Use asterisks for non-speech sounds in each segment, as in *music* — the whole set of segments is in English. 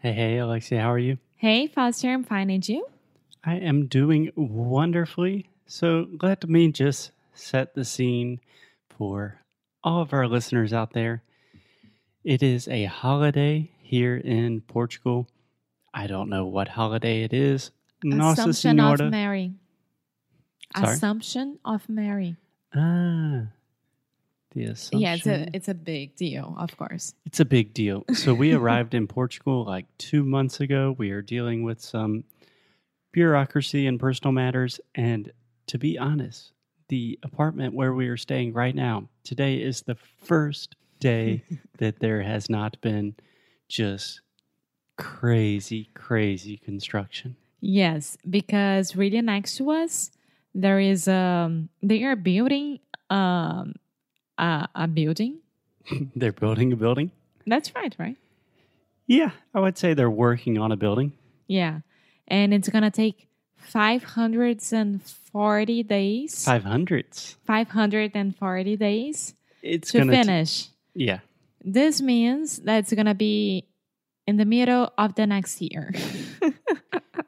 Hey, hey, Alexia, how are you? Hey, Foster, I'm fine. And you? I am doing wonderfully. So let me just set the scene for all of our listeners out there. It is a holiday here in Portugal. I don't know what holiday it is. Nossa Assumption of Mary. Sorry? Assumption of Mary. Ah, the assumption. Yeah, it's a it's a big deal, of course. It's a big deal. So we *laughs* arrived in Portugal like two months ago. We are dealing with some bureaucracy and personal matters. And to be honest, the apartment where we are staying right now, today is the first day *laughs* that there has not been just crazy, crazy construction. Yes, because really next to us there is um they are building um a, a building. *laughs* they're building a building. That's right, right? Yeah, I would say they're working on a building. Yeah. And it's gonna take five hundred and forty days. Five hundreds. Five hundred and forty days It's to t- finish. yeah. This means that it's gonna be in the middle of the next year. *laughs*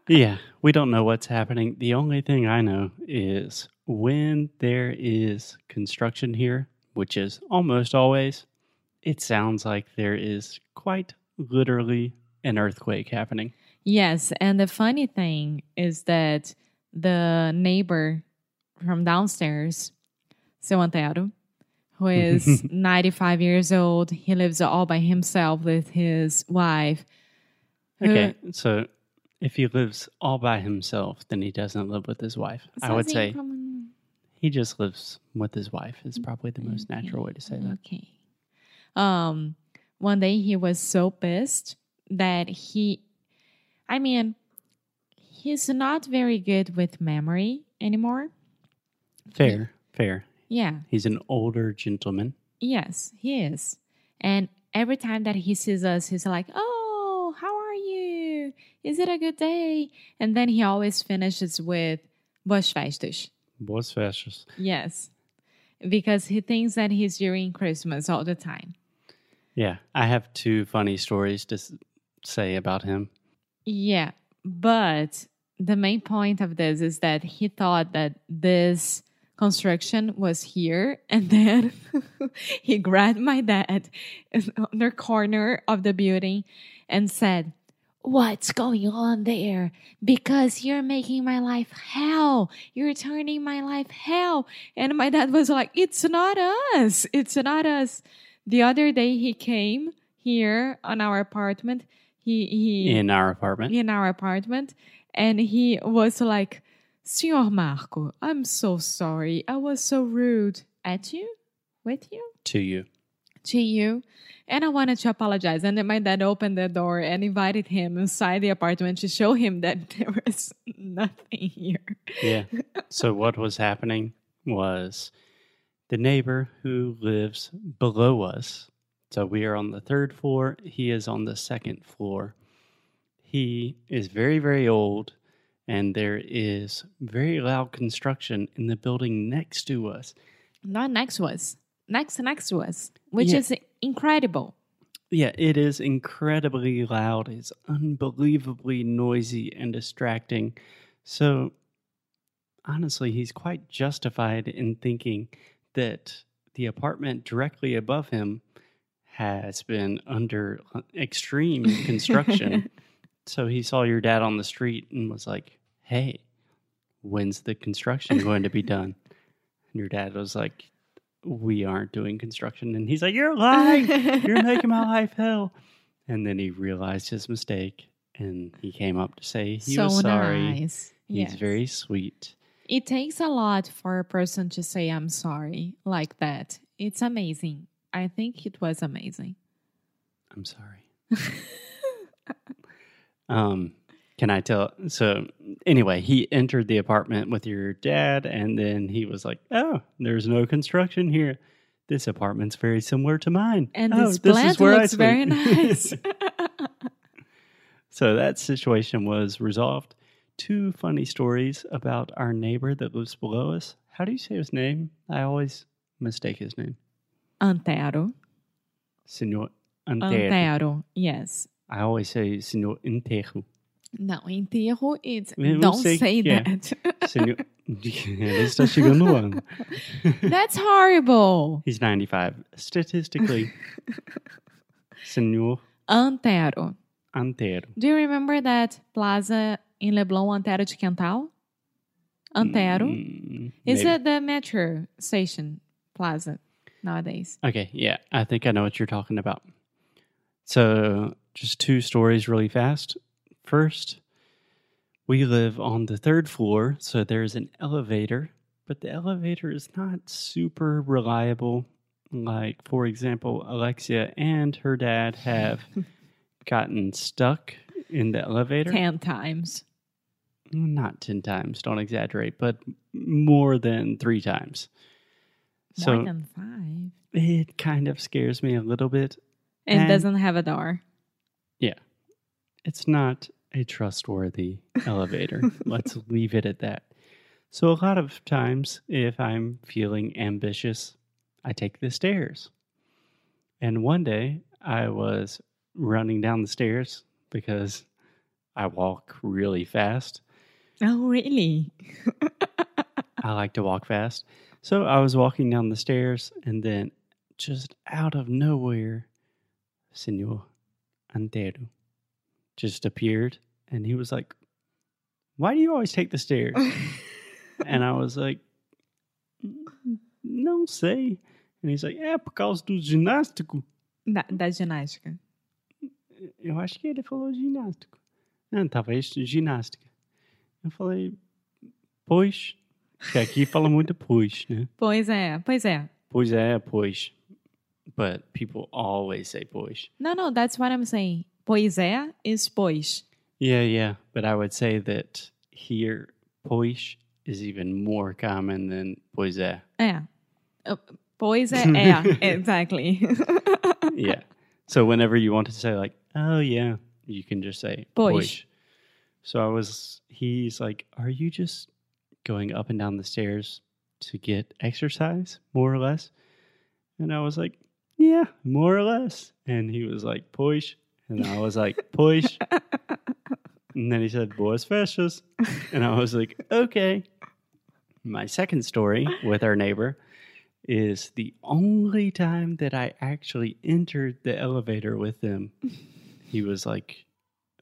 Yeah, we don't know what's happening. The only thing I know is when there is construction here, which is almost always, it sounds like there is quite literally an earthquake happening. yes, and the funny thing is that the neighbor from downstairs, seu Antero, who *laughs* is 95 years old, he lives all by himself with his wife. who- Okay, so if he lives all by himself, then he doesn't live with his wife. I would say he just lives with his wife, is probably the most natural way to say that. Okay. Um, one day he was so pissed that he, I mean, he's not very good with memory anymore. Fair, fair. Yeah. He's an older gentleman. Yes, he is. And every time that he sees us, he's like, "Oh, how are you? Is it a good day?" And then he always finishes with "Boas festas." Boas festas. Yes, because he thinks that he's during Christmas all the time. Yeah, I have two funny stories to say about him. Yeah, but the main point of this is that he thought that this construction was here, and then *laughs* he grabbed my dad in the corner of the building and said, What's going on there? Because you're making my life hell. You're turning my life hell. And my dad was like, It's not us. It's not us. The other day he came here on our apartment. He he in our apartment. in our apartment and he was like Senhor Marco, I'm so sorry. I was so rude at you, with you, to you. To you. And I wanted to apologize. And then my dad opened the door and invited him inside the apartment to show him that *laughs* there was nothing here. Yeah. *laughs* so what was happening was the neighbor who lives below us. So we are on the third floor. He is on the second floor. He is very, very old, and there is very loud construction in the building next to us. Not next to us, next to next to us, which Yeah. is incredible. Yeah, it is incredibly loud. It's unbelievably noisy and distracting. So, honestly, he's quite justified in thinking that the apartment directly above him has been under uh, extreme *laughs* construction. so, he saw your dad on the street and was like, Hey, when's the construction going to be done? And your dad was like, We aren't doing construction. And he's like, You're lying. You're *laughs* making my life hell. And then he realized his mistake and he came up to say he so was sorry. nice. He's Yes. very sweet. It takes a lot for a person to say I'm sorry like that. It's amazing. I think it was amazing. I'm sorry. *laughs* um, can I tell? So, anyway, he entered the apartment with your dad, and then he was like, Oh, there's no construction here. This apartment's very similar to mine. And oh, this is where I looks very sleep." nice. *laughs* so, that situation was resolved. Two funny stories about our neighbor that lives below us. How do you say his name? I always mistake his name. Antero. Senor Antero. Antero. Yes. I always say senhor enterro. No, enterro it's Eu não don't sei say que é. that. Senhor. *laughs* Ele está chegando ano. *laughs* That's horrible. He's 95. Statistically, senhor Antero. Antero. Do you remember that plaza in Leblon, Antero de Quental? Antero. Mm, Is it the metro station plaza nowadays? Okay, yeah, I think I know what you're talking about. So, just two stories really fast. First, we live on the third floor, so there's an elevator, but the elevator is not super reliable. Like, for example, Alexia and her dad have *laughs* gotten stuck in the elevator. Ten times. Not 10 times, don't exaggerate, but more than three times. More So, than five. it kind of scares me a little bit. It And- doesn't have a door. Yeah. It's not a trustworthy elevator. *laughs* Let's leave it at that. So, a lot of times, if I'm feeling ambitious, I take the stairs. And one day, I was running down the stairs because I walk really fast. Oh, really? *laughs* I like to walk fast. So, I was walking down the stairs, and then just out of nowhere, Senor Antero just appeared and he was like, Why do you always take the stairs? *laughs* and I was like, "Mm, Não sei. And he's like, É por causa do ginástico. da, da ginástica. Eu acho que ele falou ginástico. Não, talvez ginástica. Eu falei, Pois. Que aqui fala muito pois, né? Pois é, pois é. Pois é, pois. But people always say pois. No, no, that's what I'm saying. Pois é is pois. Yeah, yeah. But I would say that here, pois is even more common than é. É. Uh, é. *laughs* exactly. *laughs* Yeah. So whenever you want to say like, oh yeah, you can just say Pois. pois. So I was, he's like, are you just going up and down the stairs to get exercise, more or less? And I was like, yeah, more or less. And he was like, pois. And I was like, pois. and then he said, boas festas. And I was like, okay. My second story with our neighbor is the only time that I actually entered the elevator with him. He was like,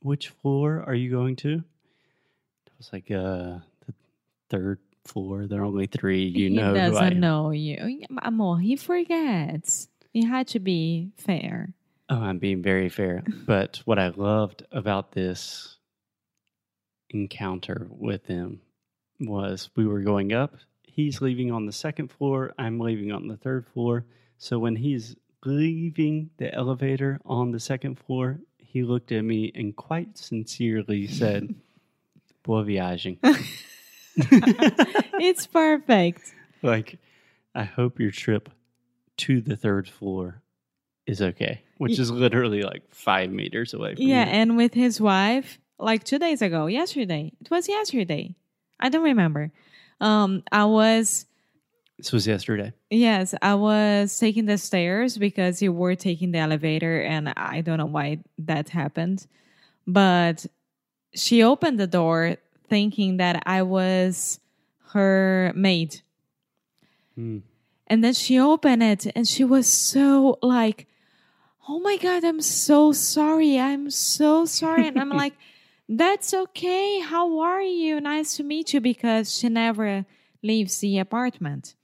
Which floor are you going to? I was like, Uh, the third floor. There are only three. You he know doesn't know you. Amor, he forgets. He had to be fair. Oh, I'm being very fair. But what I loved about this encounter with him was we were going up. He's leaving on the second floor. I'm leaving on the third floor. So when he's leaving the elevator on the second floor, he looked at me and quite sincerely said, *laughs* Boa viagem. *laughs* it's *laughs* perfect. like, I hope your trip to the third floor is okay, which Y- is literally like five meters away from Yeah, me. and with his wife, like two days ago, yesterday. It was yesterday. I don't remember. Um, I was This was yesterday. yes, I was taking the stairs because you were taking the elevator, and I don't know why that happened, but she opened the door thinking that I was her maid. Hmm. And then she opened it and she was so like, Oh my God, I'm so sorry. I'm so sorry. And I'm like, *laughs* That's okay. How are you? Nice to meet you. Because she never leaves the apartment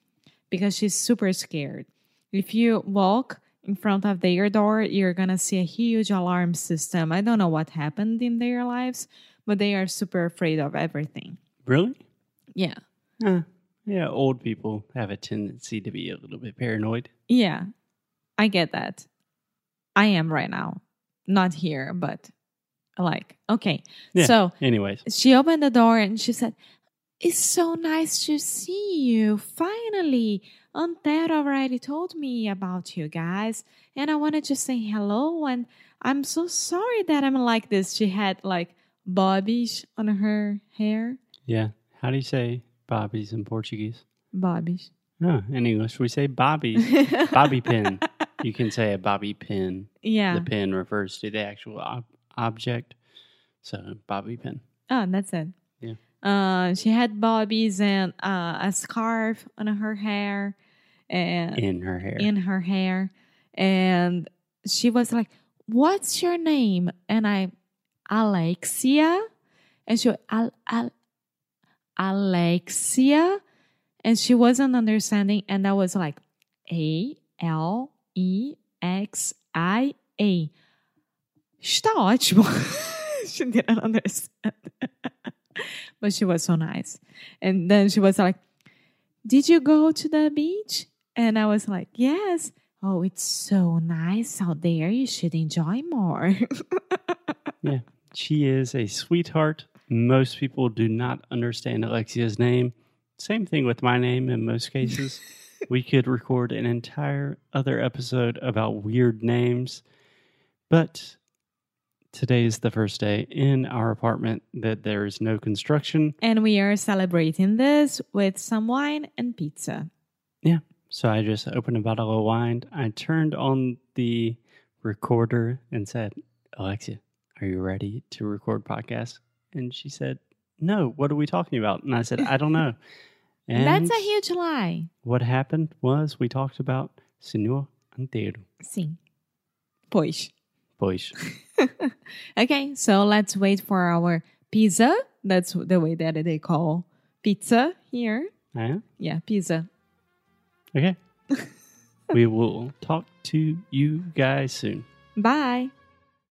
because she's super scared. If you walk in front of their door, you're going to see a huge alarm system. I don't know what happened in their lives, but they are super afraid of everything. Really? Yeah. Huh. Yeah, old people have a tendency to be a little bit paranoid. Yeah, I get that. I am right now. Not here, but like, okay. Yeah. So Anyways, she opened the door and she said, It's so nice to see you. Finally, Antero already told me about you guys. And I wanted to say hello. And I'm so sorry that I'm like this. She had like bobbies on her hair. yeah. How do you say bobbies in Portuguese? Bobbies. No, in English we say bobby. *laughs* bobby pin. You can say a bobby pin. yeah. The pin refers to the actual ob- object. So bobby pin. Oh, that's it. Yeah. Uh, she had bobbies and uh, a scarf on her hair, and in her hair. in her hair, and she was like, "What's your name?" And I, Alexia, and she, Al, Al, Alexia, and she wasn't understanding, and I was like, A L E X I A. Está ótimo. *laughs* she didn't understand. *laughs* but she was so nice. And then she was like, Did you go to the beach? And I was like, Yes. Oh, it's so nice out there. You should enjoy more. *laughs* yeah. She is a sweetheart. Most people do not understand Alexia's name. Same thing with my name in most cases. We could record an entire other episode about weird names. But today is the first day in our apartment that there is no construction. and we are celebrating this with some wine and pizza. Yeah. So I just opened a bottle of wine. I turned on the recorder and said, Alexia, are you ready to record podcast? And she said, No, what are we talking about? And I said, I don't know. *laughs* And That's a huge lie. what happened was we talked about Senor Inteiro. Sim. Pois. Pois. *laughs* Okay, so let's wait for our pizza. That's the way that they call pizza here. Yeah. Yeah, pizza. Okay. *laughs* we will talk to you guys soon. Bye.